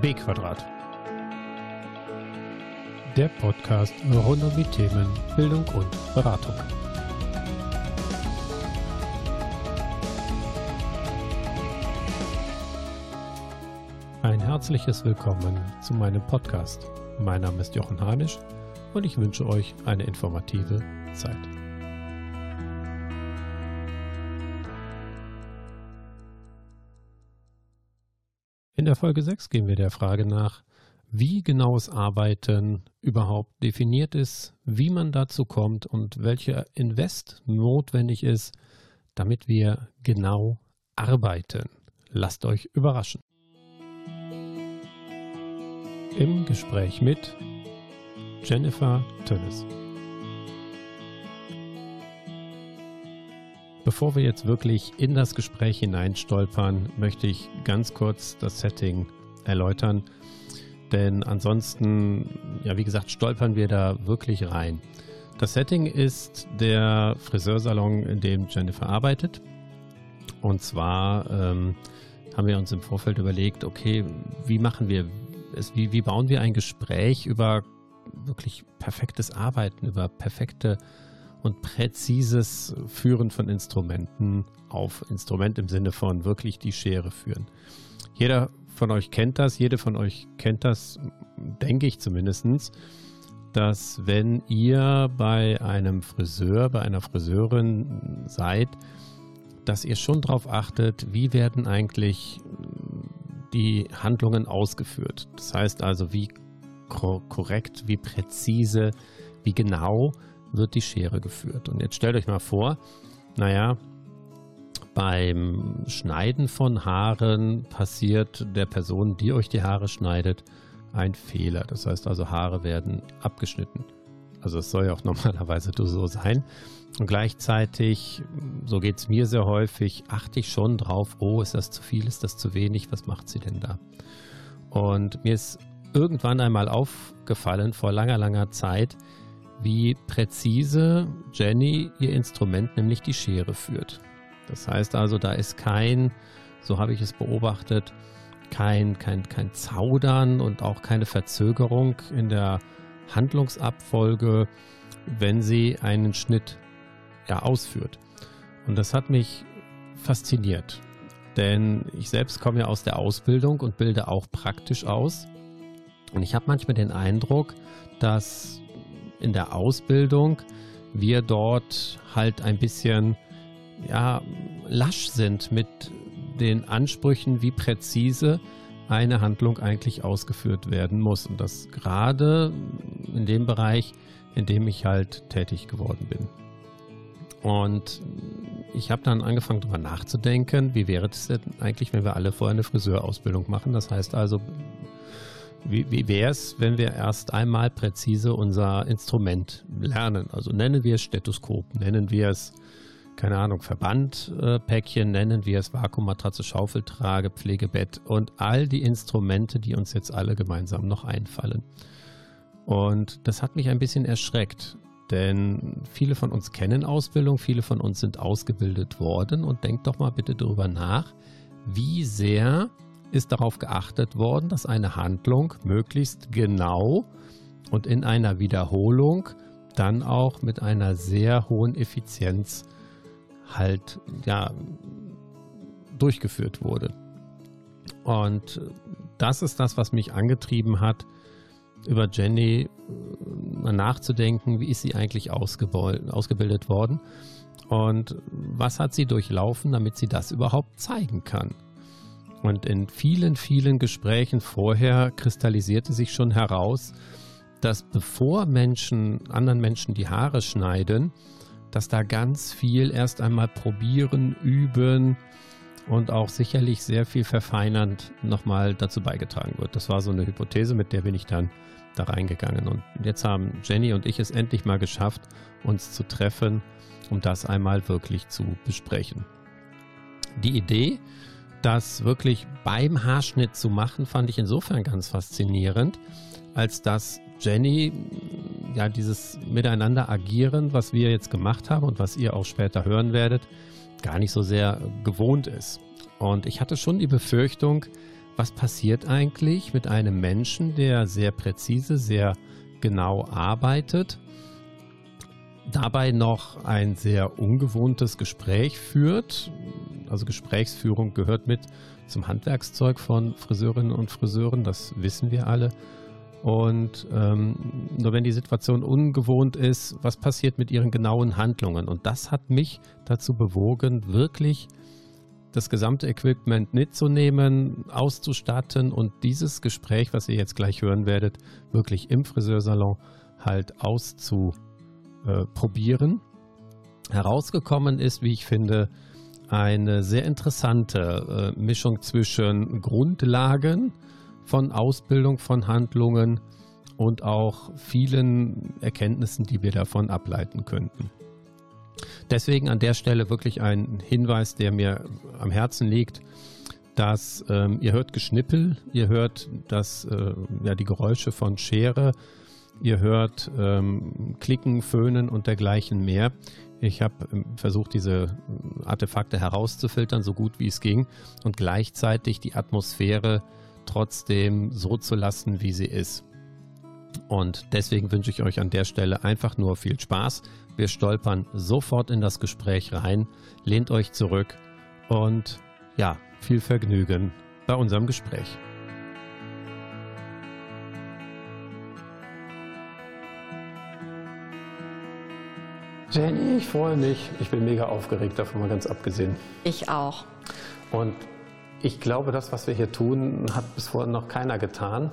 B Quadrat. Der Podcast rund um die Themen Bildung und Beratung. Ein herzliches Willkommen zu meinem Podcast. Mein Name ist Jochen Hanisch und ich wünsche euch eine informative Zeit. Der Folge 6 gehen wir der Frage nach, wie genaues Arbeiten überhaupt definiert ist, wie man dazu kommt und welcher Invest notwendig ist, damit wir genau arbeiten. Lasst euch überraschen. Im Gespräch mit Jennifer Tönnes. Bevor wir jetzt wirklich in das Gespräch hineinstolpern, möchte ich ganz kurz das Setting erläutern. Denn ansonsten, ja, wie gesagt, stolpern wir da wirklich rein. Das Setting ist der Friseursalon, in dem Jennifer arbeitet. Und zwar ähm, haben wir uns im Vorfeld überlegt, okay, wie machen wir es, wie, wie bauen wir ein Gespräch über wirklich perfektes Arbeiten, über perfekte und präzises Führen von Instrumenten auf. Instrument im Sinne von wirklich die Schere führen. Jeder von euch kennt das, jede von euch kennt das, denke ich zumindest, dass wenn ihr bei einem Friseur, bei einer Friseurin seid, dass ihr schon darauf achtet, wie werden eigentlich die Handlungen ausgeführt. Das heißt also, wie korrekt, wie präzise, wie genau wird die Schere geführt. Und jetzt stellt euch mal vor, naja, beim Schneiden von Haaren passiert der Person, die euch die Haare schneidet, ein Fehler. Das heißt also, Haare werden abgeschnitten. Also es soll ja auch normalerweise so sein. Und gleichzeitig, so geht es mir sehr häufig, achte ich schon drauf, oh, ist das zu viel, ist das zu wenig, was macht sie denn da? Und mir ist irgendwann einmal aufgefallen, vor langer, langer Zeit, wie präzise Jenny ihr Instrument, nämlich die Schere, führt. Das heißt also, da ist kein, so habe ich es beobachtet, kein, kein, kein Zaudern und auch keine Verzögerung in der Handlungsabfolge, wenn sie einen Schnitt ja, ausführt. Und das hat mich fasziniert, denn ich selbst komme ja aus der Ausbildung und bilde auch praktisch aus. Und ich habe manchmal den Eindruck, dass in der Ausbildung wir dort halt ein bisschen ja, lasch sind mit den Ansprüchen, wie präzise eine Handlung eigentlich ausgeführt werden muss. Und das gerade in dem Bereich, in dem ich halt tätig geworden bin. Und ich habe dann angefangen darüber nachzudenken, wie wäre es denn eigentlich, wenn wir alle vorher eine Friseurausbildung machen. Das heißt also, wie, wie wäre es, wenn wir erst einmal präzise unser Instrument lernen? Also nennen wir es Stethoskop, nennen wir es, keine Ahnung, Verbandpäckchen, nennen wir es Vakuummatratze, Schaufeltrage, Pflegebett und all die Instrumente, die uns jetzt alle gemeinsam noch einfallen. Und das hat mich ein bisschen erschreckt, denn viele von uns kennen Ausbildung, viele von uns sind ausgebildet worden und denkt doch mal bitte darüber nach, wie sehr ist darauf geachtet worden, dass eine Handlung möglichst genau und in einer Wiederholung dann auch mit einer sehr hohen Effizienz halt ja durchgeführt wurde. Und das ist das, was mich angetrieben hat, über Jenny äh, nachzudenken, wie ist sie eigentlich ausgebildet worden und was hat sie durchlaufen, damit sie das überhaupt zeigen kann. Und in vielen, vielen Gesprächen vorher kristallisierte sich schon heraus, dass bevor Menschen anderen Menschen die Haare schneiden, dass da ganz viel erst einmal probieren, üben und auch sicherlich sehr viel verfeinernd nochmal dazu beigetragen wird. Das war so eine Hypothese, mit der bin ich dann da reingegangen. Und jetzt haben Jenny und ich es endlich mal geschafft, uns zu treffen, um das einmal wirklich zu besprechen. Die Idee, das wirklich beim Haarschnitt zu machen, fand ich insofern ganz faszinierend, als dass Jenny ja dieses Miteinander agieren, was wir jetzt gemacht haben und was ihr auch später hören werdet, gar nicht so sehr gewohnt ist. Und ich hatte schon die Befürchtung, was passiert eigentlich mit einem Menschen, der sehr präzise, sehr genau arbeitet, dabei noch ein sehr ungewohntes Gespräch führt. Also Gesprächsführung gehört mit zum Handwerkszeug von Friseurinnen und Friseuren, das wissen wir alle. Und ähm, nur wenn die Situation ungewohnt ist, was passiert mit ihren genauen Handlungen? Und das hat mich dazu bewogen, wirklich das gesamte Equipment mitzunehmen, auszustatten und dieses Gespräch, was ihr jetzt gleich hören werdet, wirklich im Friseursalon halt auszuprobieren. Herausgekommen ist, wie ich finde, eine sehr interessante äh, Mischung zwischen Grundlagen von Ausbildung von Handlungen und auch vielen Erkenntnissen, die wir davon ableiten könnten. Deswegen an der Stelle wirklich ein Hinweis, der mir am Herzen liegt, dass ähm, ihr hört Geschnippel, ihr hört das, äh, ja, die Geräusche von Schere, ihr hört ähm, Klicken, Föhnen und dergleichen mehr. Ich habe ähm, versucht, diese Artefakte herauszufiltern, so gut wie es ging, und gleichzeitig die Atmosphäre trotzdem so zu lassen, wie sie ist. Und deswegen wünsche ich euch an der Stelle einfach nur viel Spaß. Wir stolpern sofort in das Gespräch rein, lehnt euch zurück und ja, viel Vergnügen bei unserem Gespräch. Jenny, ich freue mich. Ich bin mega aufgeregt, davon mal ganz abgesehen. Ich auch. Und ich glaube, das, was wir hier tun, hat bis vorhin noch keiner getan.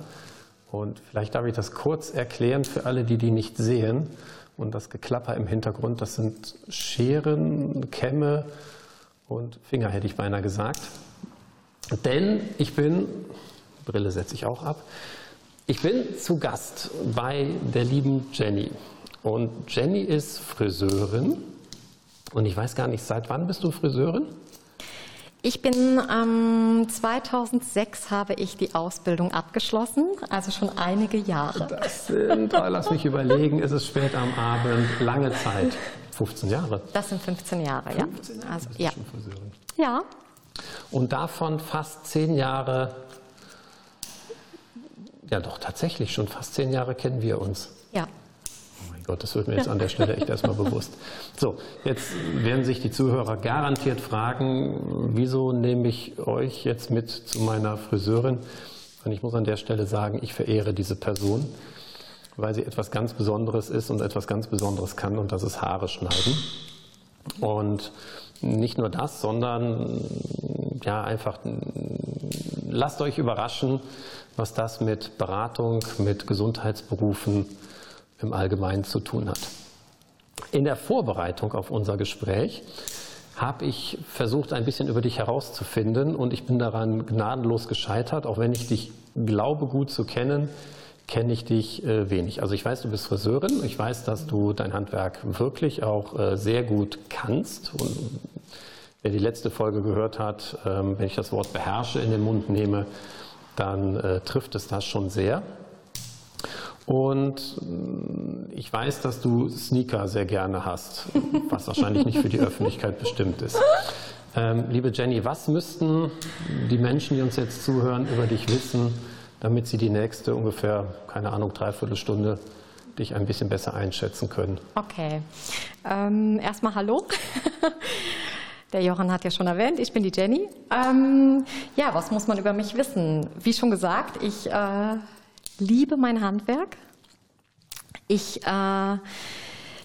Und vielleicht darf ich das kurz erklären für alle, die die nicht sehen. Und das Geklapper im Hintergrund, das sind Scheren, Kämme und Finger, hätte ich beinahe gesagt. Denn ich bin, Brille setze ich auch ab, ich bin zu Gast bei der lieben Jenny. Und Jenny ist Friseurin. Und ich weiß gar nicht, seit wann bist du Friseurin? Ich bin ähm, 2006 habe ich die Ausbildung abgeschlossen, also schon einige Jahre. Das sind, oh, lass mich überlegen, es ist spät am Abend, lange Zeit. 15 Jahre. Das sind 15 Jahre, 15 ja. Jahre also, ja. Ja. Und davon fast 10 Jahre, ja doch tatsächlich schon fast 10 Jahre kennen wir uns. Ja. Gott, das wird mir jetzt an der Stelle echt erstmal bewusst. So, jetzt werden sich die Zuhörer garantiert fragen, wieso nehme ich euch jetzt mit zu meiner Friseurin? Und ich muss an der Stelle sagen, ich verehre diese Person, weil sie etwas ganz Besonderes ist und etwas ganz Besonderes kann und das ist Haare schneiden. Und nicht nur das, sondern ja einfach lasst euch überraschen, was das mit Beratung, mit Gesundheitsberufen im Allgemeinen zu tun hat. In der Vorbereitung auf unser Gespräch habe ich versucht, ein bisschen über dich herauszufinden und ich bin daran gnadenlos gescheitert, auch wenn ich dich glaube gut zu kennen, kenne ich dich äh, wenig. Also ich weiß, du bist Friseurin, ich weiß, dass du dein Handwerk wirklich auch äh, sehr gut kannst. Und wer die letzte Folge gehört hat, ähm, wenn ich das Wort beherrsche in den Mund nehme, dann äh, trifft es das schon sehr. Und äh, ich weiß, dass du Sneaker sehr gerne hast, was wahrscheinlich nicht für die Öffentlichkeit bestimmt ist. Ähm, liebe Jenny, was müssten die Menschen, die uns jetzt zuhören, über dich wissen, damit sie die nächste ungefähr, keine Ahnung, dreiviertel Stunde dich ein bisschen besser einschätzen können? Okay. Ähm, erstmal Hallo. Der Johann hat ja schon erwähnt, ich bin die Jenny. Ähm, ja, was muss man über mich wissen? Wie schon gesagt, ich äh, liebe mein Handwerk. Ich äh,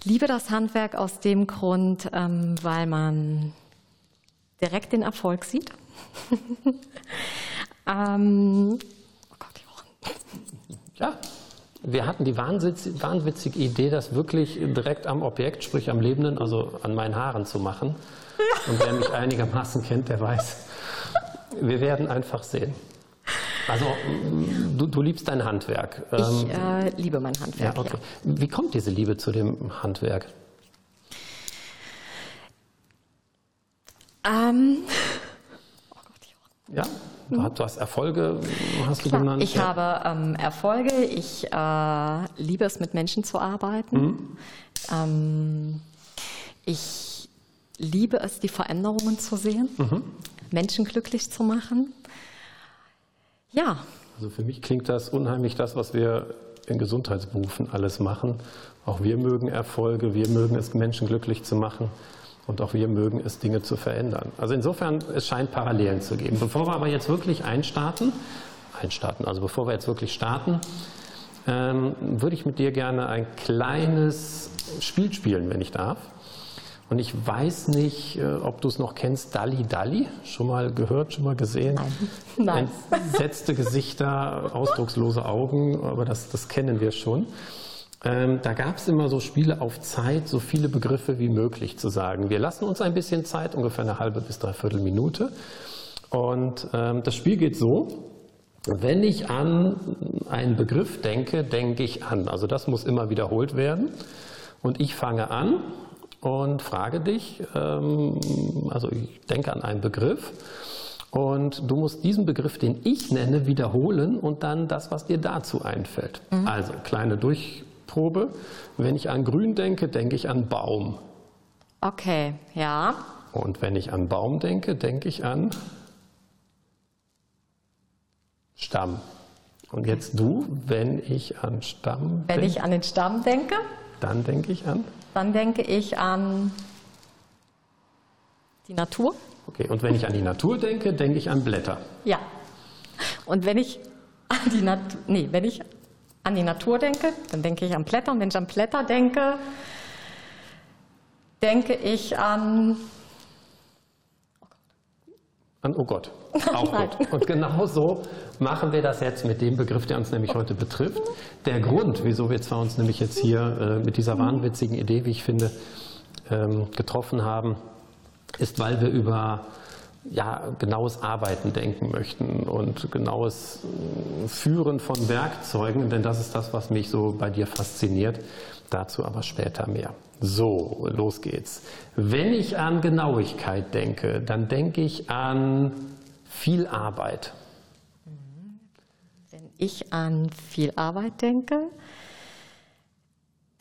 liebe das Handwerk aus dem Grund, ähm, weil man direkt den Erfolg sieht. ähm, oh Gott, Johann. Ja, wir hatten die wahnwitz- wahnwitzige Idee, das wirklich direkt am Objekt, sprich am Lebenden, also an meinen Haaren zu machen. Und wer mich einigermaßen kennt, der weiß, wir werden einfach sehen. Also du, du liebst dein Handwerk. Ich Ähm, äh, liebe mein ja, Handwerk. okay. Wie kommt diese Liebe zu dem Handwerk? Ja. Ähm, oh Gott, Johann. Ja, du hast- du hast Erfolge, hast du Klar, genannt. ich ja. habe ähm, Erfolge. Ich äh, liebe es, mit Menschen zu arbeiten. Mhm. Ähm, ich liebe es, die Veränderungen zu sehen, Mhm. Menschen glücklich zu machen. Ja. Also für mich klingt das unheimlich das, was wir in Gesundheitsberufen alles machen. Auch wir mögen Erfolge, wir mögen es, Menschen glücklich zu machen. Und auch wir mögen es, Dinge zu verändern. Also insofern, es scheint Parallelen zu geben. Bevor wir aber jetzt wirklich einstarten, einstarten, also bevor wir jetzt wirklich starten, ähm, würde ich mit dir gerne ein kleines Spiel spielen, wenn ich darf. Und ich weiß nicht, äh, ob du es noch kennst, Dalli Dalli. Schon mal gehört, schon mal gesehen? Nein. Entsetzte Gesichter, ausdruckslose Augen, aber das, das kennen wir schon. Ähm, da gab es immer so Spiele auf Zeit, so viele Begriffe wie möglich zu sagen. Wir lassen uns ein bisschen Zeit, ungefähr eine halbe bis dreiviertel Minute. Und ähm, das Spiel geht so, wenn ich an einen Begriff denke, denke ich an. Also das muss immer wiederholt werden. Und ich fange an und frage dich, ähm, also ich denke an einen Begriff und du musst diesen Begriff, den ich nenne, wiederholen und dann das, was dir dazu einfällt. Mhm. Also kleine Durch Probe. Wenn ich an Grün denke, denke ich an Baum. Okay, ja. Und wenn ich an Baum denke, denke ich an Stamm. Und jetzt du, wenn ich an Stamm Wenn denk, ich an den Stamm denke? Dann denke ich an? Dann denke ich an die Natur. Okay, und wenn ich an die Natur denke, denke ich an Blätter. Ja. Und wenn ich an die Natur, nee, wenn ich an die Natur denke, dann denke ich an Blätter. Und wenn ich an Blätter denke, denke ich an. An Oh Gott. Auch gut. Und genau so machen wir das jetzt mit dem Begriff, der uns nämlich heute betrifft. Der Grund, wieso wir zwar uns nämlich jetzt hier äh, mit dieser wahnwitzigen Idee, wie ich finde, ähm, getroffen haben, ist, weil wir über ja, genaues Arbeiten denken möchten und genaues äh, Führen von Werkzeugen, denn das ist das, was mich so bei dir fasziniert. Dazu aber später mehr. So, los geht's. Wenn ich an Genauigkeit denke, dann denke ich an viel Arbeit. Wenn ich an viel Arbeit denke,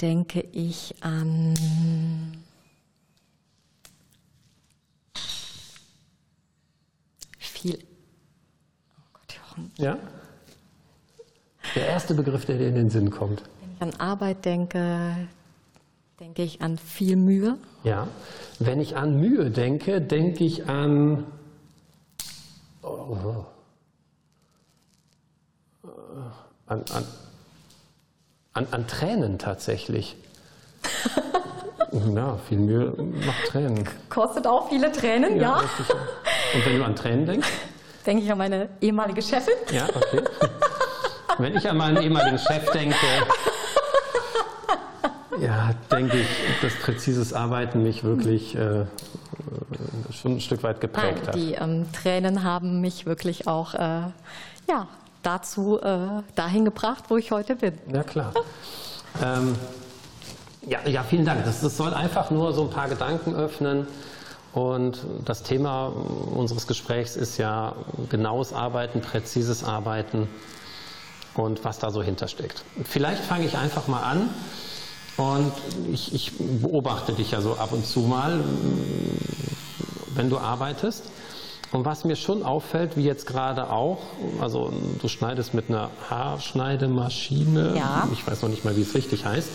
denke ich an viel. Oh Gott, Jochen. Ja? Der erste Begriff, der dir in den Sinn kommt. Wenn ich an Arbeit denke, denke ich an viel Mühe. Ja. Wenn ich an Mühe denke, denke ich an. Oh, an, an, an, an Tränen tatsächlich. ja, viel Mühe macht Tränen. Kostet auch viele Tränen, ja. ja. Und wenn du an Tränen denkst? Denke ich an meine ehemalige Chefin. Ja, okay. wenn ich an meinen ehemaligen Chef denke, ja, denke ich, dass präzises Arbeiten mich wirklich äh, schon ein Stück weit geprägt Nein, hat. Die ähm, Tränen haben mich wirklich auch äh, ja, dazu äh, dahin gebracht, wo ich heute bin. Ja, klar. ähm, ja, ja, vielen Dank. Das, das soll einfach nur so ein paar Gedanken öffnen. Und das Thema unseres Gesprächs ist ja genaues Arbeiten, präzises Arbeiten und was da so hintersteckt. Vielleicht fange ich einfach mal an und ich, ich beobachte dich ja so ab und zu mal, wenn du arbeitest. Und was mir schon auffällt, wie jetzt gerade auch, also du schneidest mit einer Haarschneidemaschine, ja. ich weiß noch nicht mal, wie es richtig heißt.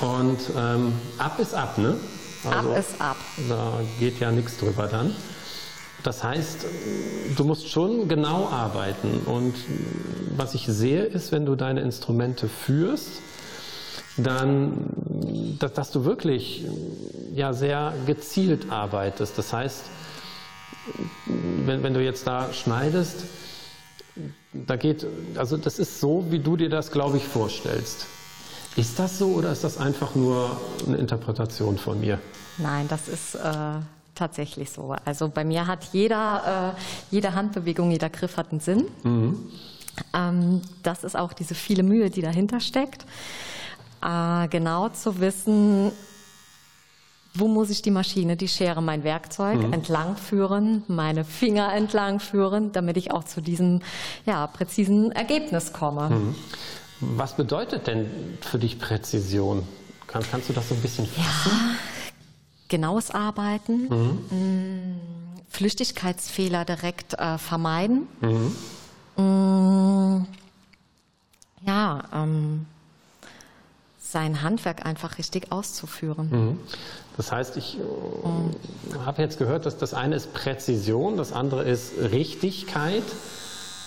Und ähm, ab ist ab, ne? Also, ab ist ab. Da geht ja nichts drüber dann. Das heißt, du musst schon genau arbeiten. Und was ich sehe, ist, wenn du deine Instrumente führst, dann, dass, dass du wirklich ja, sehr gezielt arbeitest. Das heißt, wenn, wenn du jetzt da schneidest, da geht, also das ist so, wie du dir das, glaube ich, vorstellst. Ist das so oder ist das einfach nur eine Interpretation von mir? Nein, das ist äh, tatsächlich so. Also bei mir hat jeder, äh, jede Handbewegung, jeder Griff hat einen Sinn. Mhm. Ähm, das ist auch diese viele Mühe, die dahinter steckt. Äh, genau zu wissen, wo muss ich die Maschine, die Schere, mein Werkzeug mhm. entlang führen, meine Finger entlang führen, damit ich auch zu diesem ja, präzisen Ergebnis komme. Mhm. Was bedeutet denn für dich Präzision? Kann, kannst du das so ein bisschen fassen? Ja, genaues Arbeiten, mhm. Mm, Flüchtigkeitsfehler direkt äh, vermeiden. Mhm. Mm, ja, ähm, sein Handwerk einfach richtig auszuführen. Mhm. Das heißt, ich äh, habe jetzt gehört, dass das eine ist Präzision, das andere ist Richtigkeit.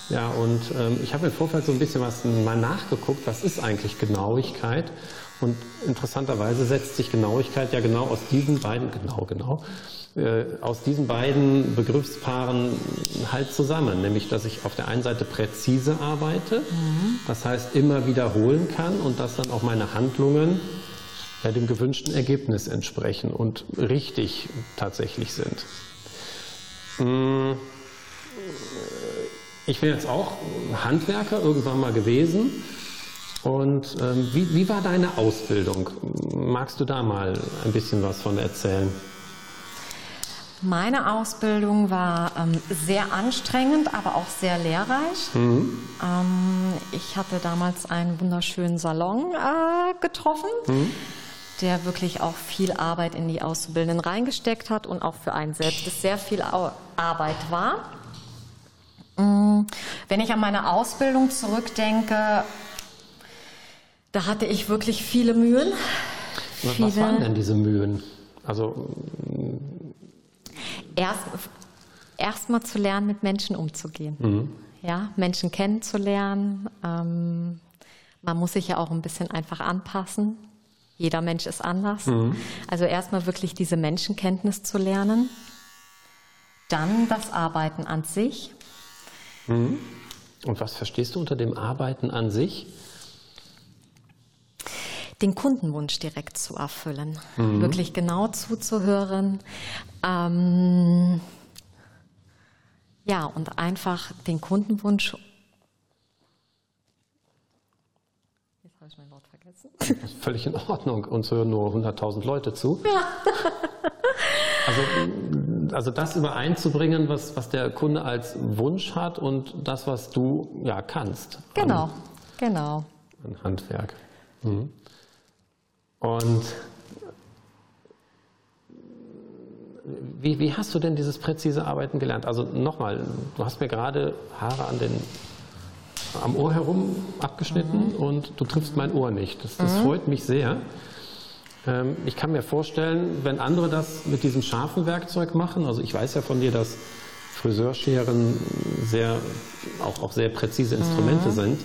Ja, und ähm, ich habe im Vorfeld so ein bisschen was mal nachgeguckt, was ist eigentlich Genauigkeit? Und interessanterweise setzt sich Genauigkeit ja genau aus diesen beiden, genau, genau, aus diesen beiden Begriffspaaren halt zusammen. Nämlich, dass ich auf der einen Seite präzise arbeite, das heißt immer wiederholen kann und dass dann auch meine Handlungen ja, dem gewünschten Ergebnis entsprechen und richtig tatsächlich sind. Hm, ich bin jetzt auch Handwerker irgendwann mal gewesen. Und ähm, wie, wie war deine Ausbildung? Magst du da mal ein bisschen was von erzählen? Meine Ausbildung war ähm, sehr anstrengend, aber auch sehr lehrreich. Mhm. Ähm, ich hatte damals einen wunderschönen Salon äh, getroffen. Mhm der wirklich auch viel Arbeit in die Auszubildenden reingesteckt hat und auch für einen selbst es sehr viel Arbeit war. Mm, wenn ich an meine Ausbildung zurückdenke, da hatte ich wirklich viele Mühen. Was viele waren denn diese Mühen? Also erst erstmal zu lernen, mit Menschen umzugehen. Mhm. Ja, Menschen kennenzulernen. Ähm, man muss sich ja auch ein bisschen einfach anpassen. Jeder Mensch ist anders. Mhm. Also erstmal wirklich diese Menschenkenntnis zu lernen. Dann das Arbeiten an sich. Mhm. Und was verstehst du unter dem Arbeiten an sich? Den Kundenwunsch direkt zu erfüllen, mhm. wirklich genau zuzuhören. Ähm, ja, und einfach den Kundenwunsch Das ist völlig in Ordnung. Uns hören nur 100.000 Leute zu. Ja. Also, also das übereinzubringen, was, was der Kunde als Wunsch hat und das, was du ja kannst. Genau, an, genau. Ein Handwerk. Mhm. Und wie, wie hast du denn dieses präzise Arbeiten gelernt? Also nochmal, du hast mir gerade Haare an den am Ohr herum abgeschnitten mhm. und du triffst mein Ohr nicht. Das, das mhm. freut mich sehr. Ähm, ich kann mir vorstellen, wenn andere das mit diesem scharfen Werkzeug machen, also ich weiß ja von dir, dass Friseurscheren sehr, auch, auch sehr präzise Instrumente mhm. sind.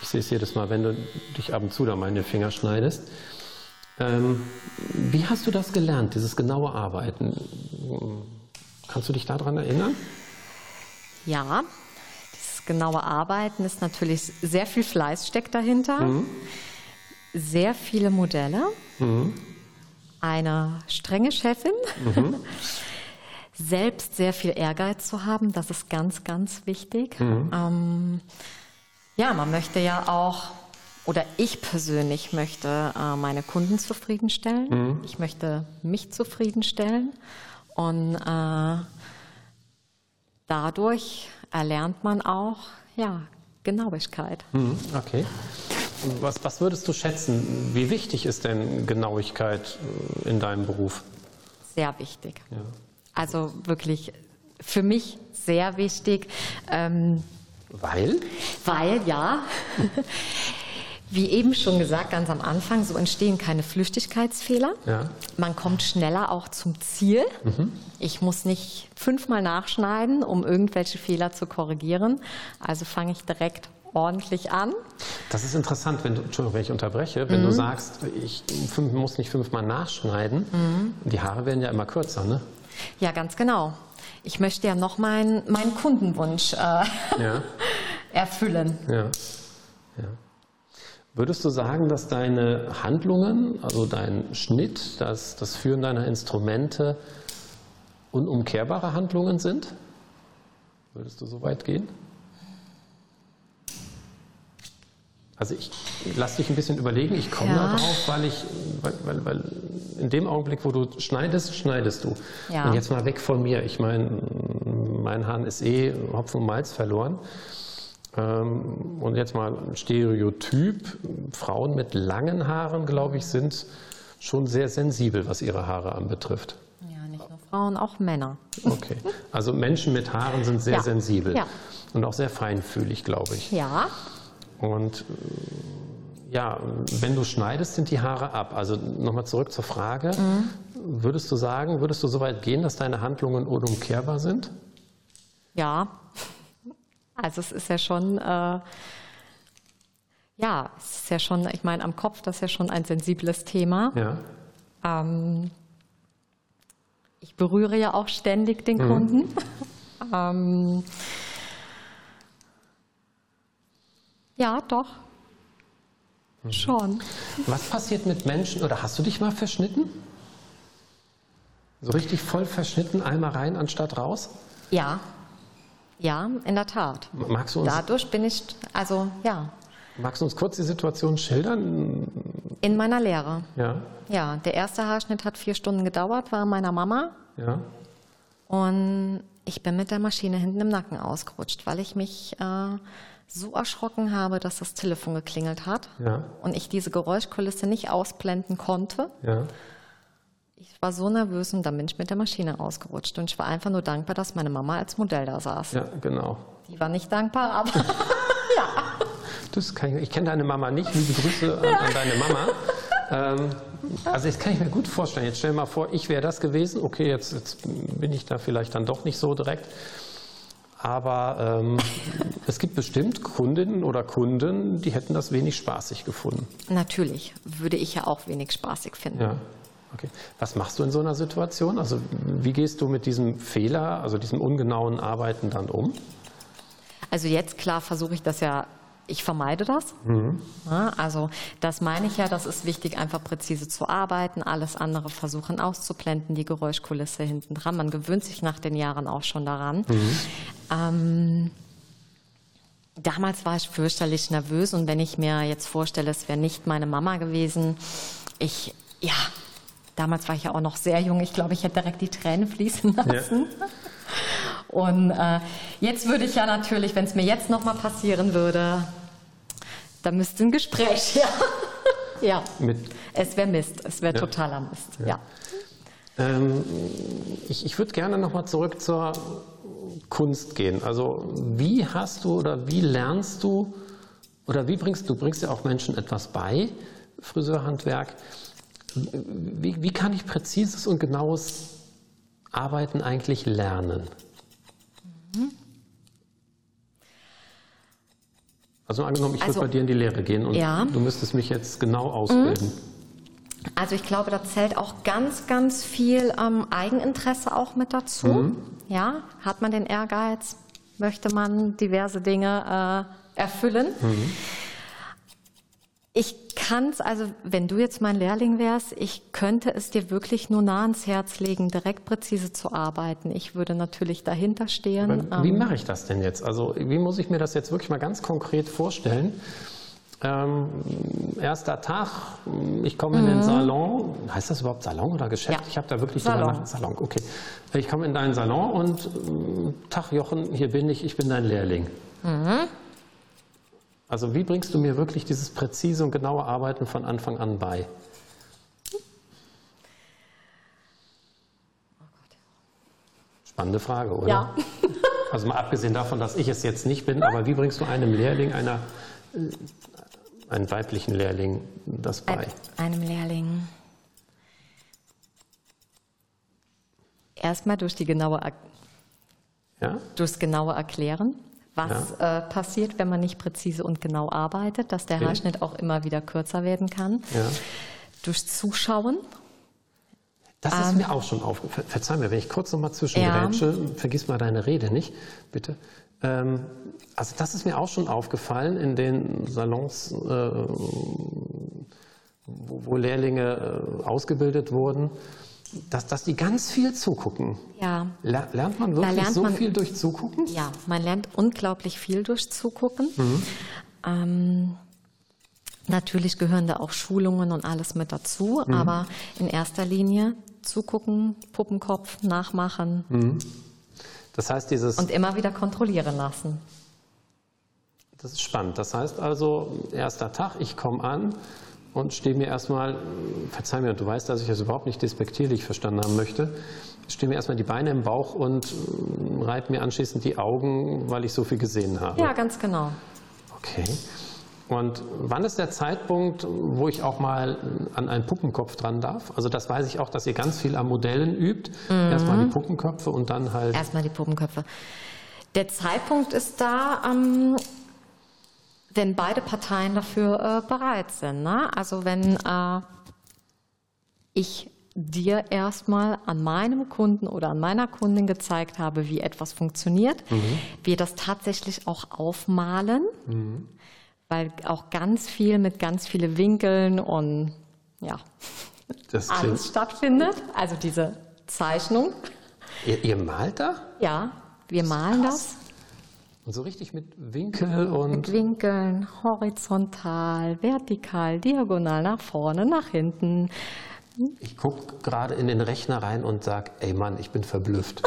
Ich sehe es jedes Mal, wenn du dich ab und zu da meine Finger schneidest. Ähm, wie hast du das gelernt, dieses genaue Arbeiten? Kannst du dich daran erinnern? Ja, genaue Arbeiten ist natürlich sehr viel Fleiß steckt dahinter, mhm. sehr viele Modelle, mhm. eine strenge Chefin, mhm. selbst sehr viel Ehrgeiz zu haben, das ist ganz, ganz wichtig. Mhm. Ähm, ja, man möchte ja auch, oder ich persönlich möchte äh, meine Kunden zufriedenstellen. Mhm. Ich möchte mich zufriedenstellen und äh, dadurch erlernt man auch ja, Genauigkeit. Mhm, okay. Was, was würdest du schätzen? Wie wichtig ist denn Genauigkeit äh, in deinem Beruf? Sehr wichtig. Ja. Also wirklich für mich sehr wichtig. Ähm, weil? Weil, ja. Wie eben schon gesagt, ganz am Anfang, so entstehen keine Flüchtigkeitsfehler. Ja. Man kommt schneller auch zum Ziel. Mhm. Ich muss nicht fünfmal nachschneiden, um irgendwelche Fehler zu korrigieren. Also fange ich direkt ordentlich an. Das ist interessant, wenn du, Entschuldigung, wenn ich unterbreche, wenn mhm. du sagst, ich fünf, muss nicht fünfmal nachschneiden, mhm. die Haare werden ja immer kürzer, ne? Ja, ganz genau. Ich möchte ja noch meinen mein Kundenwunsch äh, ja. erfüllen. Ja. ja. Würdest du sagen, dass deine Handlungen, also dein Schnitt, das, das Führen deiner Instrumente unumkehrbare Handlungen sind? Würdest du so weit gehen? Also ich lass dich ein bisschen überlegen, ich komme ja. darauf, weil ich, weil, weil, weil, in dem Augenblick, wo du schneidest, schneidest du. Ja. Und jetzt mal weg von mir. Ich meine, mein Hahn ist eh Hopfen und Malz verloren. Ähm, und jetzt mal ein Stereotyp. Frauen mit langen Haaren, glaube ich, sind schon sehr sensibel, was ihre Haare anbetrifft. Ja, nicht nur Frauen, auch Männer. Okay, also Menschen mit Haaren sind sehr Ja. sensibel Ja. und auch sehr feinfühlig, glaube ich. Ja, Und äh, ja, wenn du schneidest, sind die Haare ab. Also nochmal zurück zur Frage. Mhm. Würdest du sagen, würdest du so weit gehen, dass deine Handlungen unumkehrbar sind? ja. Also es ist ja schon, äh, ja, es ist ja schon, ich meine, am Kopf, das ist ja schon ein sensibles Thema. Ja. Ähm, ich berühre ja auch ständig den Kunden. ähm, ja, doch. Schon. Was passiert mit Menschen, oder hast du dich mal verschnitten? So richtig voll verschnitten, einmal rein anstatt raus? Ja. Ja, in der Tat. Magst du uns, Dadurch bin ich, also ja, magst du uns kurz die Situation schildern? in meiner Lehre. Ja, Ja, der erste Haarschnitt hat vier Stunden gedauert, war meiner Mama. ja. Und ich bin mit der Maschine hinten im Nacken ausgerutscht, weil ich mich äh, so erschrocken habe, dass das Telefon geklingelt hat Ja. und ich diese Geräuschkulisse nicht ausblenden konnte. Ja. Ich war so nervös und dann bin ich mit der Maschine ausgerutscht. Und ich war einfach nur dankbar, dass meine Mama als Modell da saß. Ja, genau. Die war nicht dankbar, aber Das kann ich ich kenne deine Mama nicht. Liebe Grüße an, an deine Mama. Ähm, also das kann ich mir gut vorstellen. Jetzt stell dir mal vor, ich wäre das gewesen. Okay, jetzt, jetzt bin ich da vielleicht dann doch nicht so direkt. Aber ähm, es gibt bestimmt Kundinnen oder Kunden, die hätten das wenig spaßig gefunden. natürlich würde ich ja auch wenig spaßig finden. Ja. Okay. Was machst du in so einer Situation? Also wie gehst du mit diesem Fehler, also diesem ungenauen Arbeiten dann um? Also jetzt klar versuche ich das ja, ich vermeide das. Ja, also das meine ich ja, das ist wichtig, einfach präzise zu arbeiten, alles andere versuchen auszublenden, die Geräuschkulisse hinten dran. Man gewöhnt sich nach den Jahren auch schon daran. Ähm, damals war ich fürchterlich nervös und wenn ich mir jetzt vorstelle, es wäre nicht meine Mama gewesen, ich, ja, damals war ich ja auch noch sehr jung, ich glaube, ich hätte direkt die Tränen fließen lassen. Und äh, jetzt würde ich ja natürlich, wenn es mir jetzt nochmal passieren würde, da müsste ein Gespräch her. ja, Mit es wäre Mist, es wäre Ja. totaler Mist. Ja. Ähm, ich ich würde gerne nochmal zurück zur Kunst gehen. Also wie hast du oder wie lernst du oder wie bringst du bringst ja auch Menschen etwas bei, Friseurhandwerk. Wie, wie kann ich präzises und genaues Arbeiten eigentlich lernen? Also angenommen, ich Also- würde bei dir in die Lehre gehen und Ja. du müsstest mich jetzt genau ausbilden. Also ich glaube, da zählt auch ganz, ganz viel ähm, Eigeninteresse auch mit dazu. Ja, hat man den Ehrgeiz, möchte man diverse Dinge äh, erfüllen. Ich kann es, also wenn du jetzt mein Lehrling wärst, ich könnte es dir wirklich nur nah ans Herz legen, direkt präzise zu arbeiten. Ich würde natürlich dahinter stehen. Aber Wie ähm, mache ich das denn jetzt? Also wie muss ich mir das jetzt wirklich mal ganz konkret vorstellen? Ähm, erster Tag, ich komme in den Salon. Heißt das überhaupt Salon oder Geschäft? Mhm. Ja. Ich habe da wirklich Salon. drüber nach Salon. Okay, ich komme in deinen Salon und ähm, Tag Jochen, hier bin ich, ich bin dein Lehrling. Mhm. Also wie bringst du mir wirklich dieses präzise und genaue Arbeiten von Anfang an bei? Spannende Frage, oder? ja. Also mal abgesehen davon, dass ich es jetzt nicht bin, aber wie bringst du einem Lehrling, einer, äh, einem weiblichen Lehrling das bei? Ein, einem Lehrling. Erstmal durch die genaue Ja? durchs genaue Erklären, was äh, passiert, wenn man nicht präzise und genau arbeitet, dass der. Haarschnitt auch immer wieder kürzer werden kann. ja. Durch Zuschauen. Das ist mir auch schon aufgefallen. Verzeih mir, wenn ich kurz noch mal zwischengrätsche, vergiss mal deine Rede nicht, bitte. Ähm, also das ist mir auch schon aufgefallen in den Salons, äh, wo, wo Lehrlinge äh, ausgebildet wurden, dass, dass die ganz viel zugucken. Ja. Ler- Lernt man wirklich lernt so man- viel durch Zugucken? Ja, man lernt unglaublich viel durch Zugucken. Mhm. Ähm, natürlich gehören da auch Schulungen und alles mit dazu, Mhm. aber in erster Linie zugucken, Puppenkopf, nachmachen Mhm. Das heißt, dieses und immer wieder kontrollieren lassen. Das ist spannend. Das heißt also, erster Tag, ich komme an und stehe mir erstmal, verzeih mir, du weißt, dass ich das überhaupt nicht despektierlich verstanden haben möchte, stehe mir erstmal die Beine im Bauch und äh, reibe mir anschließend die Augen, weil ich so viel gesehen habe. Ja, ganz genau. Okay. Und wann ist der Zeitpunkt, wo ich auch mal an einen Puppenkopf dran darf? Also das weiß ich auch, dass ihr ganz viel am Modellen übt. Mhm. Erstmal die Puppenköpfe und dann halt. Erstmal die Puppenköpfe. Der Zeitpunkt ist da, ähm, wenn beide Parteien dafür äh, bereit sind. Ne? Also wenn äh, ich dir erstmal an meinem Kunden oder an meiner Kundin gezeigt habe, wie etwas funktioniert, mhm. wir das tatsächlich auch aufmalen. Mhm weil auch ganz viel mit ganz vielen Winkeln und ja, das alles stattfindet. Also diese Zeichnung. Ihr, ihr malt da? Ja, wir malen das. Und so richtig mit Winkel und. Mit Winkeln, horizontal, vertikal, diagonal, nach vorne, nach hinten, ich gucke gerade in den Rechner rein und sage, ey Mann, ich bin verblüfft.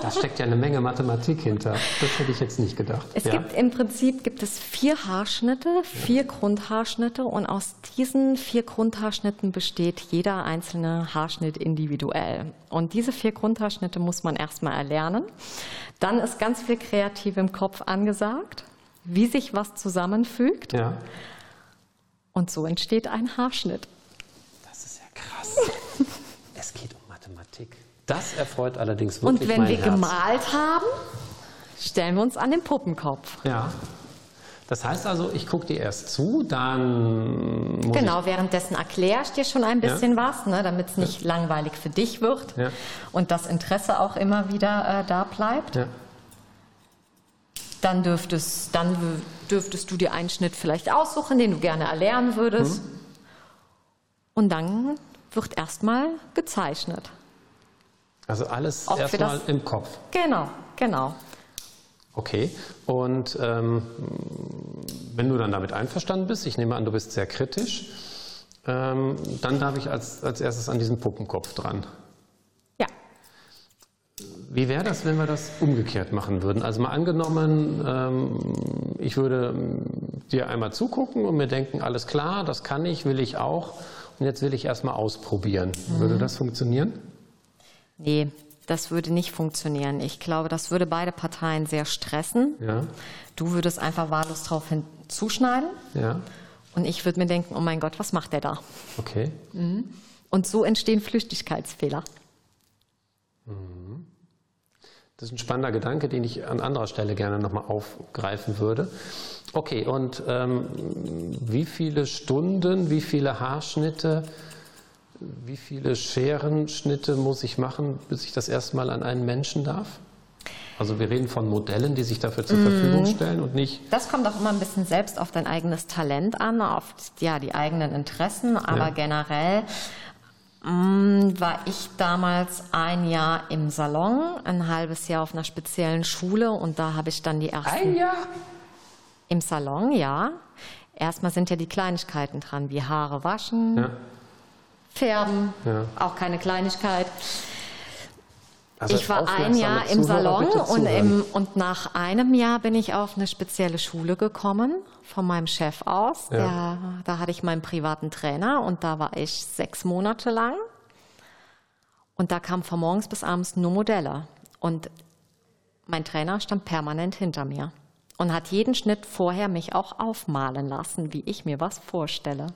Da steckt ja eine Menge Mathematik hinter. Das hätte ich jetzt nicht gedacht. Es ja? gibt im Prinzip gibt es vier Haarschnitte, vier ja. Grundhaarschnitte und aus diesen vier Grundhaarschnitten besteht jeder einzelne Haarschnitt individuell. Und diese vier Grundhaarschnitte muss man erstmal erlernen. Dann ist ganz viel kreativ im Kopf angesagt, wie sich was zusammenfügt. Ja. Und so entsteht ein Haarschnitt. es geht um Mathematik. Das erfreut allerdings wirklich Und wenn wir Herz. gemalt haben, stellen wir uns an den Puppenkopf. Ja. Das heißt also, ich gucke dir erst zu, dann. genau, währenddessen erkläre ich dir schon ein bisschen ja. was, ne, damit es nicht ja. langweilig für dich wird ja. und das Interesse auch immer wieder äh, da bleibt. Dann, dürftest, dann dürftest du dir einen Schnitt vielleicht aussuchen, den du gerne erlernen würdest. Mhm. Und dann wird erstmal gezeichnet. Also alles erstmal im Kopf. Genau, genau. Okay, und ähm, wenn du dann damit einverstanden bist, ich nehme an, du bist sehr kritisch, ähm, dann darf ich als, als erstes an diesen Puppenkopf dran. Ja. Wie wäre das, wenn wir das umgekehrt machen würden? Also mal angenommen, ähm, ich würde dir einmal zugucken und mir denken, alles klar, das kann ich, will ich auch und jetzt will ich erstmal ausprobieren. Mhm. Würde das funktionieren? Nee, das würde nicht funktionieren. Ich glaube, das würde beide Parteien sehr stressen. Ja. Du würdest einfach wahllos drauf hinzuschneiden. Ja. Und ich würde mir denken, oh mein Gott, was macht der da? Okay. Mhm. Und so entstehen Flüchtigkeitsfehler. Mhm. Das ist ein spannender Gedanke, den ich an anderer Stelle gerne nochmal aufgreifen würde. Okay, und ähm, wie viele Stunden, wie viele Haarschnitte, wie viele Scherenschnitte muss ich machen, bis ich das erstmal an einen Menschen darf? Also wir reden von Modellen, die sich dafür zur Verfügung mhm. stellen und nicht. Das kommt auch immer ein bisschen selbst auf dein eigenes Talent an, auf ja, die eigenen Interessen, aber ja. generell mm, war ich damals ein Jahr im Salon, ein halbes Jahr auf einer speziellen Schule und da habe ich dann die ersten. Ein Jahr? Im Salon, ja. Erstmal sind ja die Kleinigkeiten dran, wie Haare waschen, ja. färben, ja. auch keine Kleinigkeit. Also ich war ein Jahr im Salon und, im, und, nach einem Jahr bin ich auf eine spezielle Schule gekommen, von meinem Chef aus. Ja. Der, da hatte ich meinen privaten Trainer und da war ich sechs Monate lang. Und da kamen von morgens bis abends nur Modelle. Und mein Trainer stand permanent hinter mir und hat jeden Schnitt vorher mich auch aufmalen lassen, wie ich mir was vorstelle.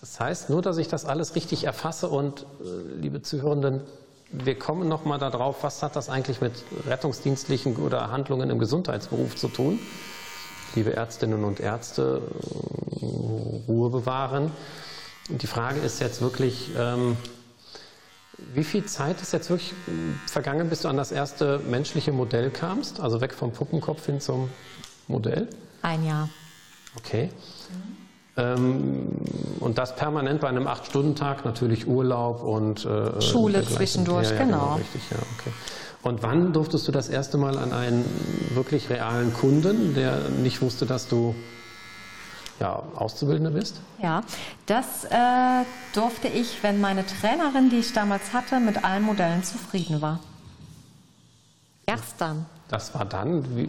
Das heißt, nur dass ich das alles richtig erfasse und, äh, liebe Zuhörenden, wir kommen noch mal darauf, was hat das eigentlich mit rettungsdienstlichen oder Handlungen im Gesundheitsberuf zu tun? Liebe Ärztinnen und Ärzte, äh, Ruhe bewahren. Die Frage ist jetzt wirklich, ähm, wie viel Zeit ist jetzt wirklich vergangen, bis du an das erste menschliche Modell kamst? Also weg vom Puppenkopf hin zum Modell? Ein Jahr. Okay. Ähm, und das permanent bei einem Acht-Stunden-Tag, natürlich Urlaub und äh, Schule zwischendurch, ja, ja, genau. genau. Richtig, ja, okay. Und wann durftest du das erste Mal an einen wirklich realen Kunden, der nicht wusste, dass du ja, Auszubildende bist? Ja, das äh, durfte ich, wenn meine Trainerin, die ich damals hatte, mit allen Modellen zufrieden war. Erst dann. Das war dann? Wie,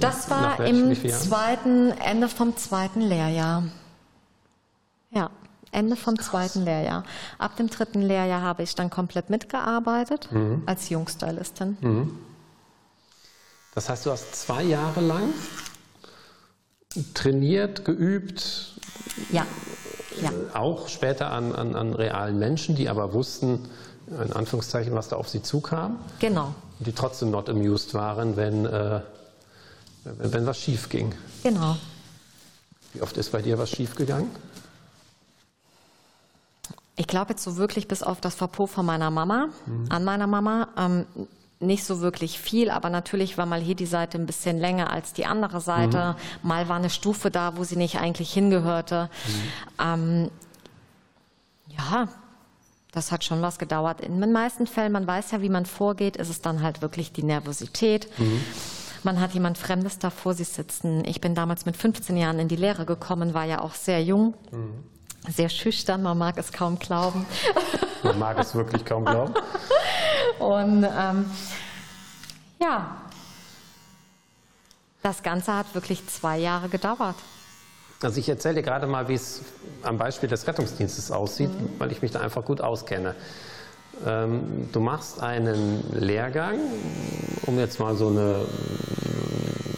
das war im zweiten, Ende vom zweiten Lehrjahr. Ja, Ende vom zweiten Lehrjahr. Ab dem dritten Lehrjahr habe ich dann komplett mitgearbeitet mhm. als Jungstylistin. Mhm. Das heißt, du hast zwei Jahre lang trainiert, geübt. Ja. ja. Auch später an, an, an realen Menschen, die aber wussten, in Anführungszeichen, was da auf sie zukam. Genau. Die trotzdem not amused waren, wenn, äh, wenn, wenn was schief ging. Genau. Wie oft ist bei dir was schief gegangen? Ich glaube jetzt so wirklich bis auf das Verpo von meiner Mama, mhm. an meiner Mama, ähm, nicht so wirklich viel, aber natürlich war mal hier die Seite ein bisschen länger als die andere Seite. Mhm. Mal war eine Stufe da, wo sie nicht eigentlich hingehörte. Mhm. Ähm, ja, das hat schon was gedauert. In den meisten Fällen, man weiß ja, wie man vorgeht, ist es dann halt wirklich die Nervosität. Mhm. Man hat jemand Fremdes da vor sich sitzen. Ich bin damals mit 15 Jahren in die Lehre gekommen, war ja auch sehr jung, mhm. sehr schüchtern, man mag es kaum glauben. Man mag es wirklich kaum glauben. Und ähm, ja, das Ganze hat wirklich zwei Jahre gedauert. Also ich erzähle dir gerade mal, wie es am Beispiel des Rettungsdienstes aussieht, mhm. weil ich mich da einfach gut auskenne. Ähm, du machst einen Lehrgang, um jetzt mal so eine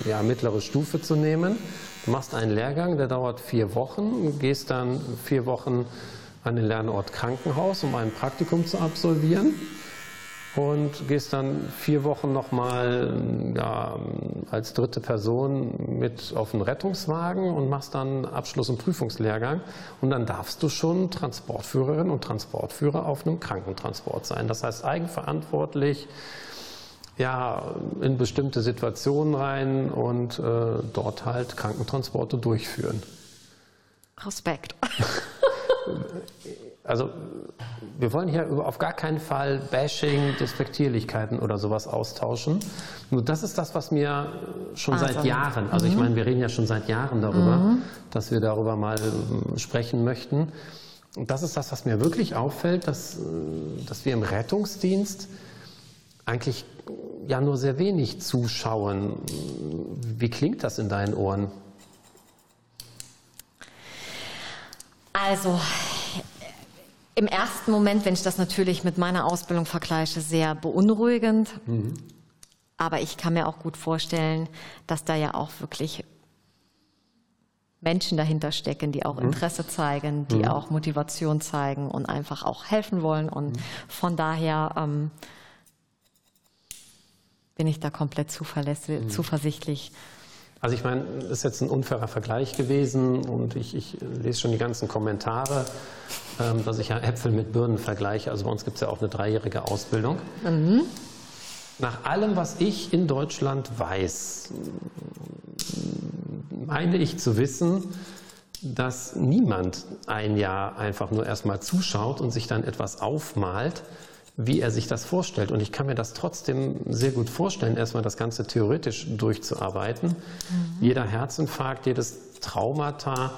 ja, mittlere Stufe zu nehmen. Du machst einen Lehrgang, der dauert vier Wochen, gehst dann vier Wochen an den Lernort Krankenhaus, um ein Praktikum zu absolvieren und gehst dann vier Wochen nochmal ja, als dritte Person mit auf den Rettungswagen und machst dann Abschluss- und Prüfungslehrgang. Und dann darfst du schon Transportführerin und Transportführer auf einem Krankentransport sein. Das heißt eigenverantwortlich ja, in bestimmte Situationen rein und äh, dort halt Krankentransporte durchführen. Respekt. Also wir wollen hier auf gar keinen Fall Bashing, Despektierlichkeiten oder sowas austauschen. Nur das ist das, was mir schon also. seit Jahren, also mhm. ich meine, wir reden ja schon seit Jahren darüber, mhm. dass wir darüber mal ähm, sprechen möchten. Und das ist das, was mir wirklich auffällt, dass, äh, dass wir im Rettungsdienst eigentlich ja nur sehr wenig zuschauen. Wie klingt das in deinen Ohren? Also im ersten Moment, wenn ich das natürlich mit meiner Ausbildung vergleiche, sehr beunruhigend. Mhm. Aber ich kann mir auch gut vorstellen, dass da ja auch wirklich Menschen dahinter stecken, die auch mhm. Interesse zeigen, die mhm. auch Motivation zeigen und einfach auch helfen wollen. Und mhm. von daher ähm, bin ich da komplett zuverlässig, mhm. zuversichtlich, also ich meine, das ist jetzt ein unfairer Vergleich gewesen und ich, ich lese schon die ganzen Kommentare, ähm, dass ich ja Äpfel mit Birnen vergleiche. Also bei uns gibt es ja auch eine dreijährige Ausbildung. Mhm. Nach allem, was ich in Deutschland weiß, meine ich zu wissen, dass niemand ein Jahr einfach nur erstmal zuschaut und sich dann etwas aufmalt, wie er sich das vorstellt. Und ich kann mir das trotzdem sehr gut vorstellen, erstmal das Ganze theoretisch durchzuarbeiten. Mhm. Jeder Herzinfarkt, jedes Traumata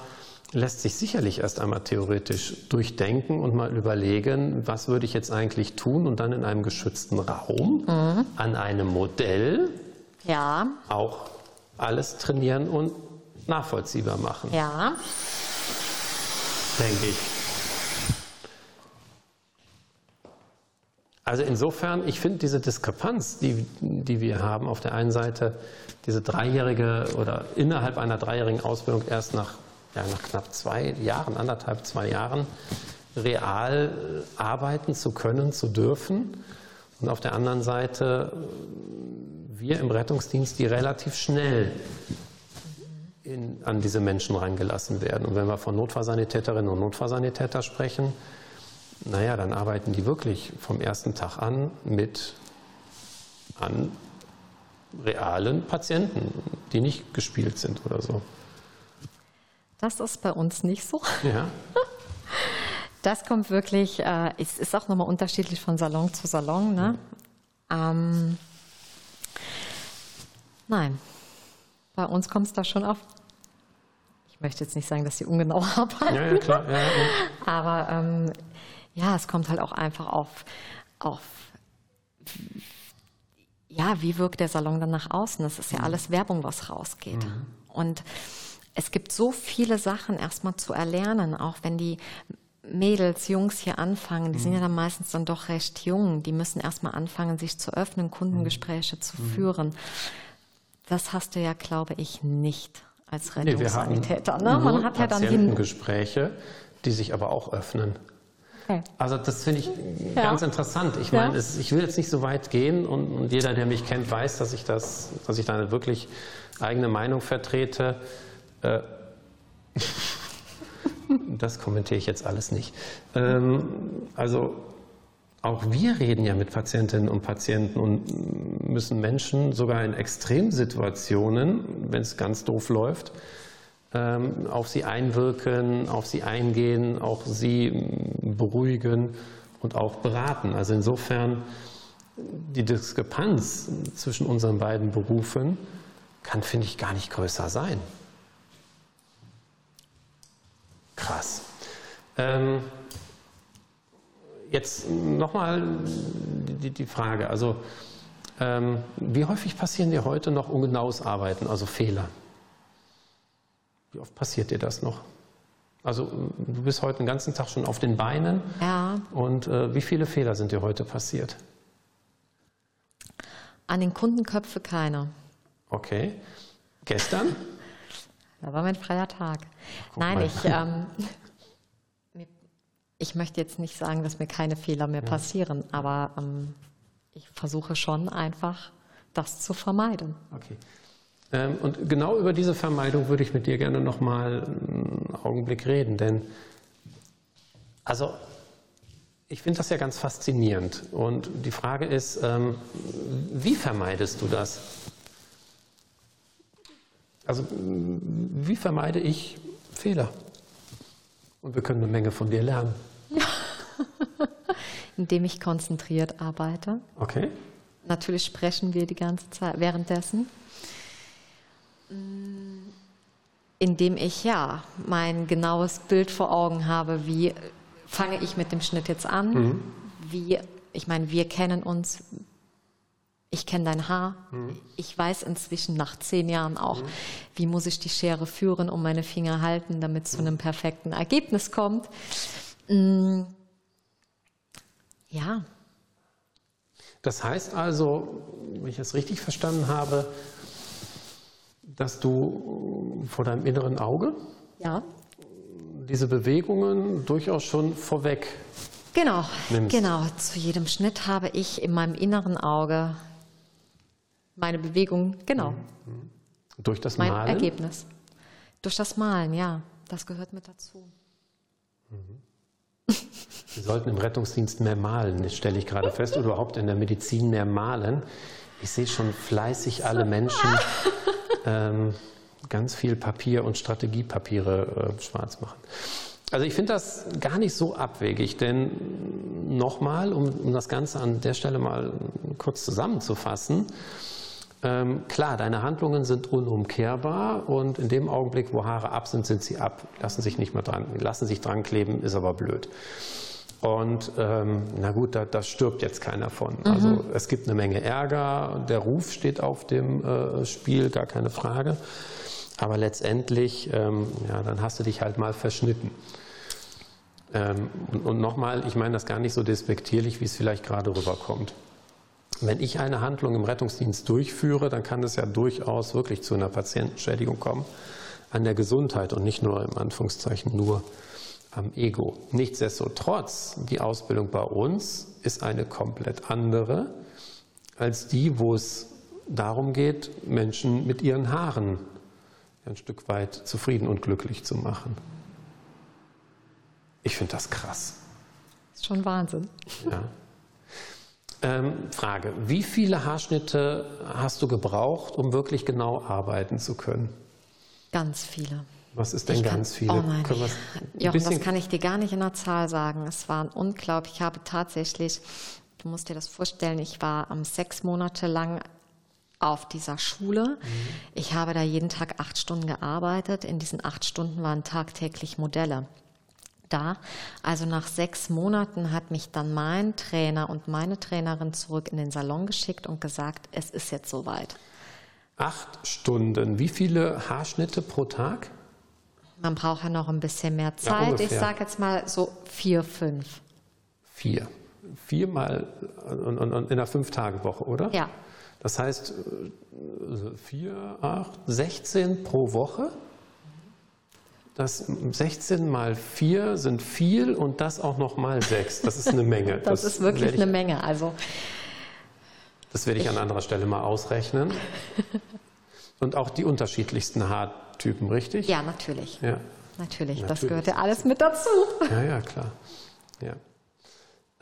lässt sich sicherlich erst einmal theoretisch durchdenken und mal überlegen, was würde ich jetzt eigentlich tun und dann in einem geschützten Raum mhm. an einem Modell ja. auch alles trainieren und nachvollziehbar machen. Ja. Denke ich. Also insofern, ich finde diese Diskrepanz, die, die wir haben, auf der einen Seite diese dreijährige oder innerhalb einer dreijährigen Ausbildung erst nach, ja, nach knapp zwei Jahren, anderthalb, zwei Jahren real arbeiten zu können, zu dürfen. Und auf der anderen Seite wir im Rettungsdienst, die relativ schnell in, an diese Menschen reingelassen werden. Und wenn wir von Notfallsanitäterinnen und Notfallsanitäter sprechen, naja, dann arbeiten die wirklich vom ersten Tag an mit an realen Patienten, die nicht gespielt sind oder so. Das ist bei uns nicht so. Ja. Das kommt wirklich, äh, es ist auch nochmal unterschiedlich von Salon zu Salon. Ne? Ähm, nein, bei uns kommt es da schon auf. Ich möchte jetzt nicht sagen, dass sie ungenau arbeiten. Ja, ja, klar. Ja, ja. Aber ähm, ja, es kommt halt auch einfach auf, auf ja, wie wirkt der Salon dann nach außen? Das ist ja mhm. alles Werbung, was rausgeht. Mhm. Und es gibt so viele Sachen erstmal zu erlernen, auch wenn die Mädels, Jungs hier anfangen, die mhm. sind ja dann meistens dann doch recht jung, die müssen erstmal anfangen, sich zu öffnen, Kundengespräche mhm. zu führen. Das hast du ja, glaube ich, nicht als Rettungssanitäter. Nee, ne? Man hat ja dann die Gespräche, die sich aber auch öffnen. Also das finde ich ja. ganz interessant. Ich meine, ja. ich will jetzt nicht so weit gehen und, und, jeder, der mich kennt, weiß, dass ich das, dass ich da eine wirklich eigene Meinung vertrete. Äh, das kommentiere ich jetzt alles nicht. Ähm, also auch wir reden ja mit Patientinnen und Patienten und müssen Menschen sogar in Extremsituationen, wenn es ganz doof läuft, auf sie einwirken, auf sie eingehen, auch sie beruhigen und auch beraten. Also insofern die Diskrepanz zwischen unseren beiden Berufen kann, finde ich, gar nicht größer sein. Krass. Ähm, jetzt nochmal die, die Frage. Also, ähm, wie häufig passieren dir heute noch ungenaues Arbeiten, also Fehler? Wie oft passiert dir das noch? Also du bist heute den ganzen Tag schon auf den Beinen. Ja. Und äh, wie viele Fehler sind dir heute passiert? An den Kundenköpfe keiner. Okay. Gestern? Da war mein freier Tag. Guck Nein, ich, ähm, ich möchte jetzt nicht sagen, dass mir keine Fehler mehr ja. passieren, aber ähm, ich versuche schon einfach, das zu vermeiden. Okay. Ähm, und genau über diese Vermeidung würde ich mit dir gerne noch mal einen Augenblick reden, denn also ich finde das ja ganz faszinierend. Und die Frage ist, ähm, wie vermeidest du das? Also wie vermeide ich Fehler? Und wir können eine Menge von dir lernen. Indem ich konzentriert arbeite. Okay. Natürlich sprechen wir die ganze Zeit währenddessen. Indem ich ja mein genaues Bild vor Augen habe, wie fange ich mit dem Schnitt jetzt an? Mhm. Wie, ich meine, wir kennen uns, ich kenne dein Haar. Mhm. Ich weiß inzwischen nach zehn Jahren auch, mhm. wie muss ich die Schere führen, um meine Finger halten, damit es zu einem perfekten Ergebnis kommt. Mhm. Ja. Das heißt also, wenn ich das richtig verstanden habe, dass du vor deinem inneren Auge ja. diese Bewegungen durchaus schon vorweg Genau, nimmst. genau. Zu jedem Schnitt habe ich in meinem inneren Auge meine Bewegung, genau. Mhm. Durch das mein Malen? Ergebnis. Durch das Malen, ja. Das gehört mit dazu. Mhm. Wir sollten im Rettungsdienst mehr malen, das stelle ich gerade fest, oder überhaupt in der Medizin mehr malen. Ich sehe schon fleißig alle Menschen ähm, ganz viel Papier und Strategiepapiere äh, schwarz machen. Also ich finde das gar nicht so abwegig, denn nochmal, um, um das Ganze an der Stelle mal kurz zusammenzufassen, ähm, klar, deine Handlungen sind unumkehrbar und in dem Augenblick, wo Haare ab sind, sind sie ab, lassen sich nicht mehr dran, lassen sich dran kleben, ist aber blöd. Und ähm, na gut, da, da, stirbt jetzt keiner von. Mhm. Also es gibt eine Menge Ärger, der Ruf steht auf dem äh, Spiel, gar keine Frage. Aber letztendlich, ähm, ja, dann hast du dich halt mal verschnitten. Ähm, und, und nochmal, ich meine das gar nicht so despektierlich, wie es vielleicht gerade rüberkommt. Wenn ich eine Handlung im Rettungsdienst durchführe, dann kann es ja durchaus wirklich zu einer Patientenschädigung kommen an der Gesundheit und nicht nur im Anführungszeichen nur am Ego. Nichtsdestotrotz, die Ausbildung bei uns ist eine komplett andere als die, wo es darum geht, Menschen mit ihren Haaren ein Stück weit zufrieden und glücklich zu machen. Ich finde das krass. Das ist schon Wahnsinn. Ja. Ähm, Frage, wie viele Haarschnitte hast du gebraucht, um wirklich genau arbeiten zu können? Ganz viele. Was ist denn ich ganz kann, viele? Oh mein Jochen, das kann ich dir gar nicht in der Zahl sagen. Es waren unglaublich. Ich habe tatsächlich, du musst dir das vorstellen, ich war um, sechs Monate lang auf dieser Schule. Mhm. Ich habe da jeden Tag acht Stunden gearbeitet. In diesen acht Stunden waren tagtäglich Modelle da. Also nach sechs Monaten hat mich dann mein Trainer und meine Trainerin zurück in den Salon geschickt und gesagt, es ist jetzt soweit. Acht Stunden. Wie viele Haarschnitte pro Tag? Man braucht ja noch ein bisschen mehr Zeit. Ja, ich sage jetzt mal so vier, fünf. Vier. Viermal und in einer Fünf-Tage-Woche, oder? Ja. Das heißt, äh, vier, acht, 16 pro Woche. Das 16 mal 4 sind viel und das auch noch mal 6. Das ist eine Menge. Das, das ist wirklich ich, eine Menge. Also, das werde ich, ich an anderer Stelle mal ausrechnen. Und auch die unterschiedlichsten Haartypen, richtig? Ja, natürlich. Ja. Natürlich, natürlich. das gehört ja alles mit dazu. Ja, ja, klar. Ja.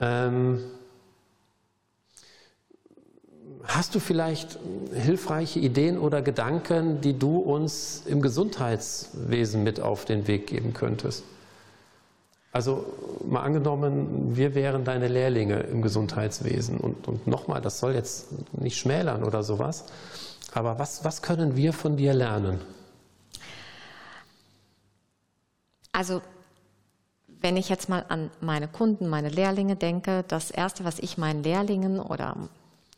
Ähm, hast du vielleicht hilfreiche Ideen oder Gedanken, die du uns im Gesundheitswesen mit auf den Weg geben könntest? Also mal angenommen, wir wären deine Lehrlinge im Gesundheitswesen und, und nochmal, das soll jetzt nicht schmälern oder sowas, aber was, was können wir von dir lernen? Also wenn ich jetzt mal an meine Kunden, meine Lehrlinge denke, das Erste, was ich meinen Lehrlingen oder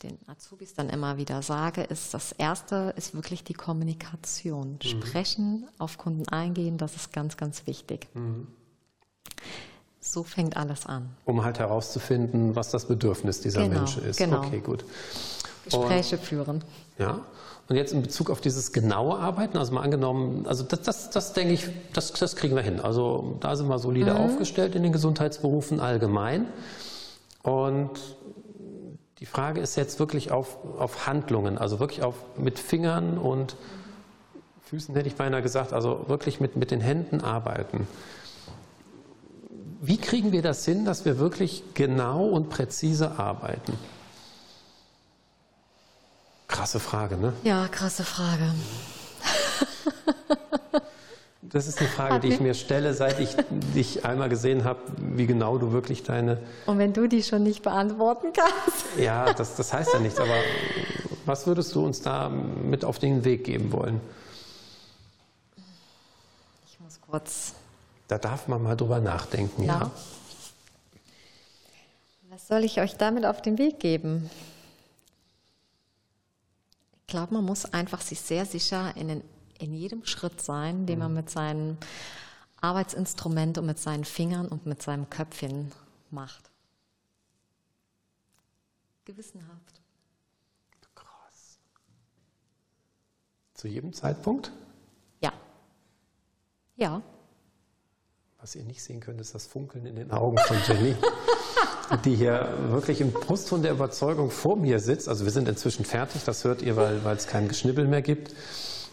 den Azubis dann immer wieder sage, ist, das Erste ist wirklich die Kommunikation. Mhm. Sprechen, auf Kunden eingehen, das ist ganz, ganz wichtig. Mhm. So fängt alles an. Um halt herauszufinden, was das Bedürfnis dieser genau, Menschen ist. Genau. Okay, gut. Gespräche Und, führen. Ja. Und jetzt in Bezug auf dieses genaue Arbeiten, also mal angenommen, also das, das, das denke ich, das, das kriegen wir hin. Also da sind wir solide mhm. aufgestellt in den Gesundheitsberufen allgemein. Und die Frage ist jetzt wirklich auf, auf Handlungen, also wirklich auf mit Fingern und Füßen hätte ich beinahe gesagt, also wirklich mit, mit den Händen arbeiten. Wie kriegen wir das hin, dass wir wirklich genau und präzise arbeiten? Krasse Frage, ne? Ja, krasse Frage. Das ist eine Frage, die ich mir stelle, seit ich dich einmal gesehen habe, wie genau du wirklich deine. Und wenn du die schon nicht beantworten kannst. Ja, das, das heißt ja nichts, aber was würdest du uns da mit auf den Weg geben wollen? Ich muss kurz. Da darf man mal drüber nachdenken, ja. ja. Was soll ich euch damit auf den Weg geben? Ich glaube, man muss einfach sich sehr sicher in, den, in jedem Schritt sein, den man mhm. mit seinem Arbeitsinstrument und mit seinen Fingern und mit seinem Köpfchen macht. Gewissenhaft. Krass. Zu jedem Zeitpunkt? Ja. Ja. Was ihr nicht sehen könnt, ist das Funkeln in den Augen von Jenny. die hier wirklich im Brustton der Überzeugung vor mir sitzt, also wir sind inzwischen fertig, das hört ihr, weil, weil es kein Geschnibbel mehr gibt,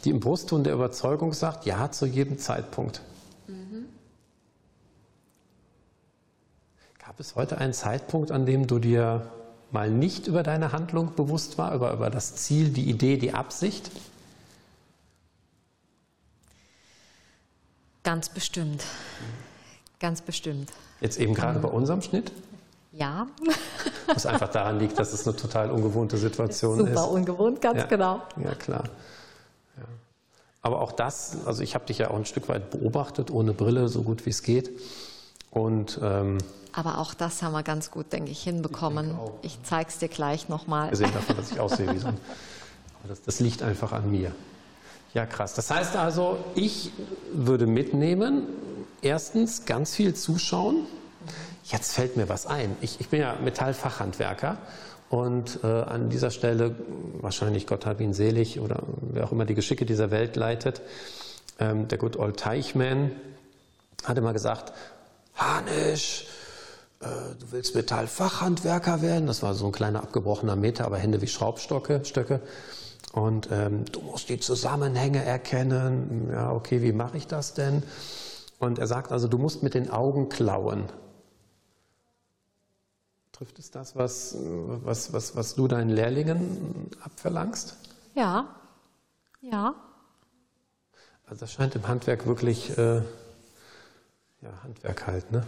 die im Brustton der Überzeugung sagt, ja, zu jedem Zeitpunkt. Mhm. Gab es heute einen Zeitpunkt, an dem du dir mal nicht über deine Handlung bewusst war, über, über das Ziel, die Idee, die Absicht? Ganz bestimmt. Ganz bestimmt. Jetzt eben gerade bei unserem Schnitt? Ja. Was einfach daran liegt, dass es eine total ungewohnte Situation Super ist. Super ungewohnt, ganz ja. genau. Ja, klar. Ja. Aber auch das, also ich habe dich ja auch ein Stück weit beobachtet, ohne Brille, so gut wie es geht. Und, ähm, Aber auch das haben wir ganz gut, denke ich, hinbekommen. Ich, ich zeige es dir gleich nochmal. Wir sehen davon, dass ich aussehe wie so ein. Aber das, das liegt einfach an mir. Ja, krass. Das heißt also, ich würde mitnehmen, erstens ganz viel zuschauen, Jetzt fällt mir was ein. Ich, ich bin ja Metallfachhandwerker und äh, an dieser Stelle, wahrscheinlich Gott hab ihn selig oder wer auch immer die Geschicke dieser Welt leitet, ähm, der Good Old Teichmann hat immer gesagt, Hanisch, äh, du willst Metallfachhandwerker werden. Das war so ein kleiner abgebrochener Meter, aber Hände wie Schraubstöcke. Stöcke. Und ähm, du musst die Zusammenhänge erkennen. Ja, okay, wie mache ich das denn? Und er sagt also, du musst mit den Augen klauen. Trifft es das, was, was, was, was du deinen Lehrlingen abverlangst? Ja, ja. Also das scheint im Handwerk wirklich, äh, ja, Handwerk halt, ne?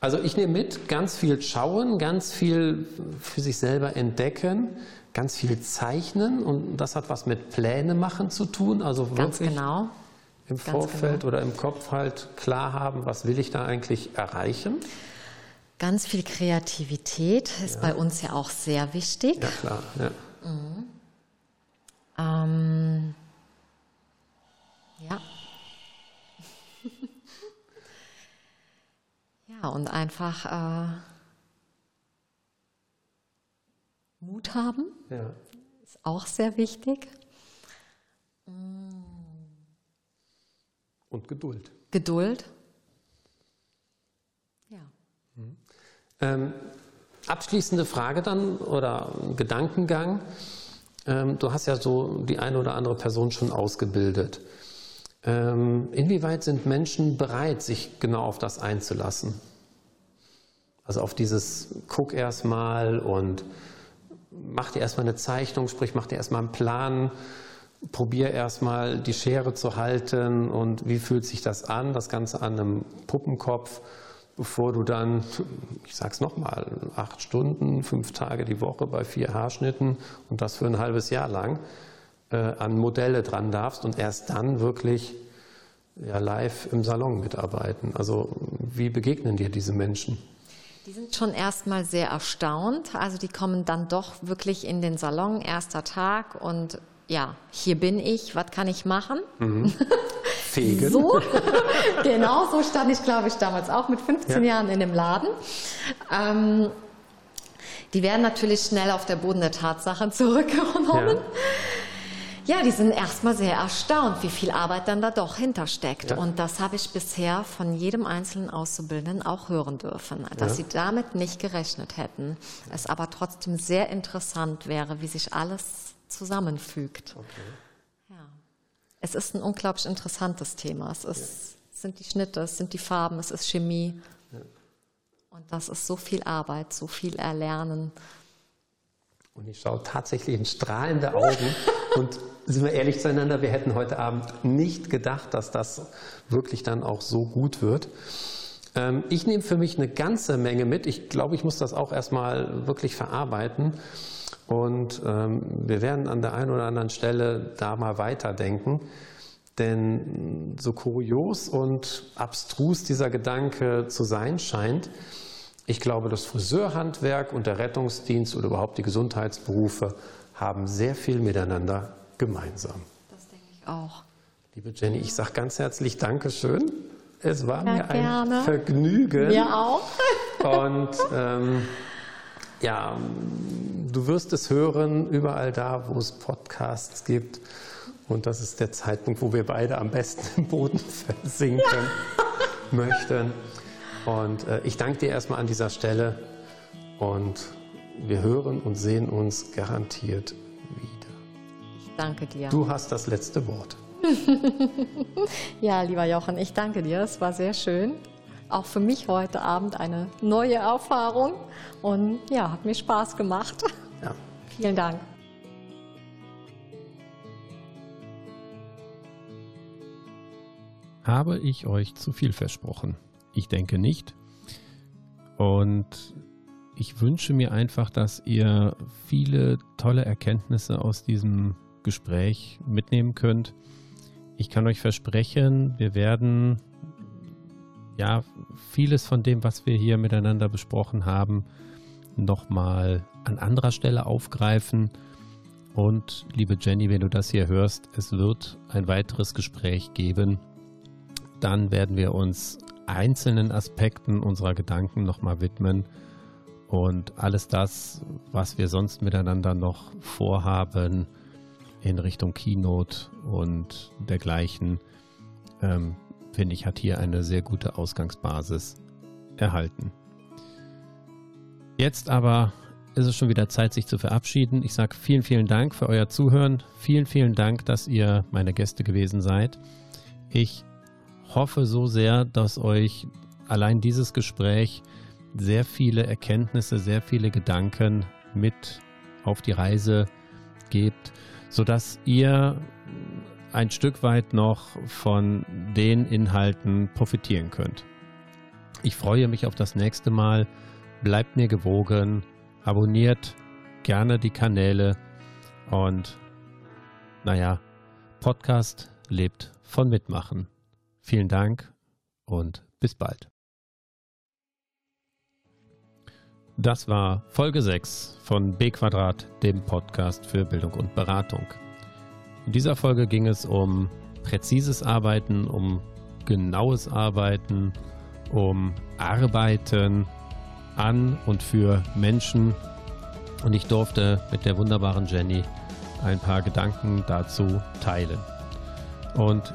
Also ich nehme mit, ganz viel schauen, ganz viel für sich selber entdecken, ganz viel Zeichnen und das hat was mit Pläne machen zu tun. Also ganz wirklich genau. im ganz Vorfeld genau. oder im Kopf halt klar haben, was will ich da eigentlich erreichen. Ganz viel Kreativität ist ja. bei uns ja auch sehr wichtig. Ja, klar. Ja. Mhm. Ähm, ja. ja, und einfach. Äh, Mut haben. Ja. Ist auch sehr wichtig. Und Geduld. Geduld. Ja. Mhm. Ähm, abschließende Frage dann oder Gedankengang. Ähm, du hast ja so die eine oder andere Person schon ausgebildet. Ähm, inwieweit sind Menschen bereit, sich genau auf das einzulassen? Also auf dieses Guck erstmal und mach dir erstmal eine Zeichnung, sprich, mach dir erstmal einen Plan, probier erstmal die Schere zu halten und wie fühlt sich das an, das Ganze an einem Puppenkopf, bevor du dann, ich sag's nochmal, acht Stunden, fünf Tage die Woche bei vier Haarschnitten und das für ein halbes Jahr lang äh, an Modelle dran darfst und erst dann wirklich ja, live im Salon mitarbeiten. Also wie begegnen dir diese Menschen? Die sind schon erstmal sehr erstaunt. Also die kommen dann doch wirklich in den Salon, erster Tag und ja, hier bin ich, was kann ich machen? Mhm. Fegen. So, genau, so stand ich, glaube ich, damals auch mit 15 ja. Jahren in dem Laden. Ähm, die werden natürlich schnell auf der Boden der Tatsachen zurückgenommen. Ja. Ja, die sind erstmal sehr erstaunt, wie viel Arbeit dann da doch hintersteckt. Ja. Und das habe ich bisher von jedem einzelnen Auszubildenden auch hören dürfen, dass ja. sie damit nicht gerechnet hätten. Es aber trotzdem sehr interessant wäre, wie sich alles zusammenfügt. Okay. Ja. Es ist ein unglaublich interessantes Thema. Es ist, sind die Schnitte, es sind die Farben, es ist Chemie. Und das ist so viel Arbeit, so viel Erlernen. Und ich schaue tatsächlich in strahlende Augen und sind wir ehrlich zueinander, wir hätten heute Abend nicht gedacht, dass das wirklich dann auch so gut wird. Ähm, ich nehme für mich eine ganze Menge mit. Ich glaube, ich muss das auch erstmal wirklich verarbeiten. Und ähm, wir werden an der einen oder anderen Stelle da mal weiterdenken. Denn so kurios und abstrus dieser Gedanke zu sein scheint, ich glaube, das Friseurhandwerk und der Rettungsdienst oder überhaupt die Gesundheitsberufe haben sehr viel miteinander gemeinsam. Das denke ich auch. Liebe Jenny, ich sage ganz herzlich Dankeschön. Es war ja, mir ein gerne. Vergnügen. Mir auch. Und ähm, ja, du wirst es hören überall da, wo es Podcasts gibt. Und das ist der Zeitpunkt, wo wir beide am besten im Boden versinken ja. möchten. Und äh, ich danke dir erstmal an dieser Stelle und wir hören und sehen uns garantiert danke dir. Du hast das letzte Wort. ja, lieber Jochen, ich danke dir. Es war sehr schön. Auch für mich heute Abend eine neue Erfahrung. Und ja, hat mir Spaß gemacht. Ja. Vielen Dank. Habe ich euch zu viel versprochen? Ich denke nicht. Und ich wünsche mir einfach, dass ihr viele tolle Erkenntnisse aus diesem Gespräch mitnehmen könnt. Ich kann euch versprechen, wir werden ja vieles von dem, was wir hier miteinander besprochen haben, nochmal an anderer Stelle aufgreifen. Und liebe Jenny, wenn du das hier hörst, es wird ein weiteres Gespräch geben. Dann werden wir uns einzelnen Aspekten unserer Gedanken nochmal widmen und alles das, was wir sonst miteinander noch vorhaben in Richtung Keynote und dergleichen, ähm, finde ich, hat hier eine sehr gute Ausgangsbasis erhalten. Jetzt aber ist es schon wieder Zeit, sich zu verabschieden. Ich sage vielen, vielen Dank für euer Zuhören. Vielen, vielen Dank, dass ihr meine Gäste gewesen seid. Ich hoffe so sehr, dass euch allein dieses Gespräch sehr viele Erkenntnisse, sehr viele Gedanken mit auf die Reise gebt, sodass ihr ein Stück weit noch von den Inhalten profitieren könnt. Ich freue mich auf das nächste Mal. Bleibt mir gewogen, abonniert gerne die Kanäle und naja, Podcast lebt von Mitmachen. Vielen Dank und bis bald. Das war Folge 6 von B Quadrat, dem Podcast für Bildung und Beratung. In dieser Folge ging es um präzises Arbeiten, um genaues Arbeiten, um Arbeiten an und für Menschen. Und ich durfte mit der wunderbaren Jenny ein paar Gedanken dazu teilen. Und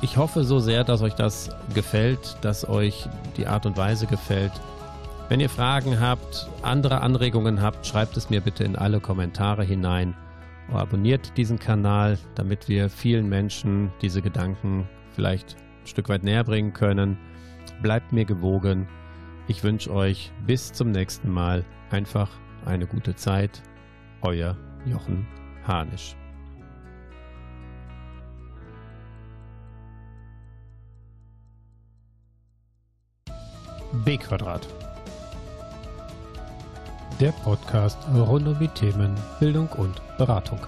ich hoffe so sehr, dass euch das gefällt, dass euch die Art und Weise gefällt. Wenn ihr Fragen habt, andere Anregungen habt, schreibt es mir bitte in alle Kommentare hinein. Abonniert diesen Kanal, damit wir vielen Menschen diese Gedanken vielleicht ein Stück weit näher bringen können. Bleibt mir gewogen. Ich wünsche euch bis zum nächsten Mal einfach eine gute Zeit. Euer Jochen Hanisch. B Quadrat. Der Podcast rund um die Themen Bildung und Beratung.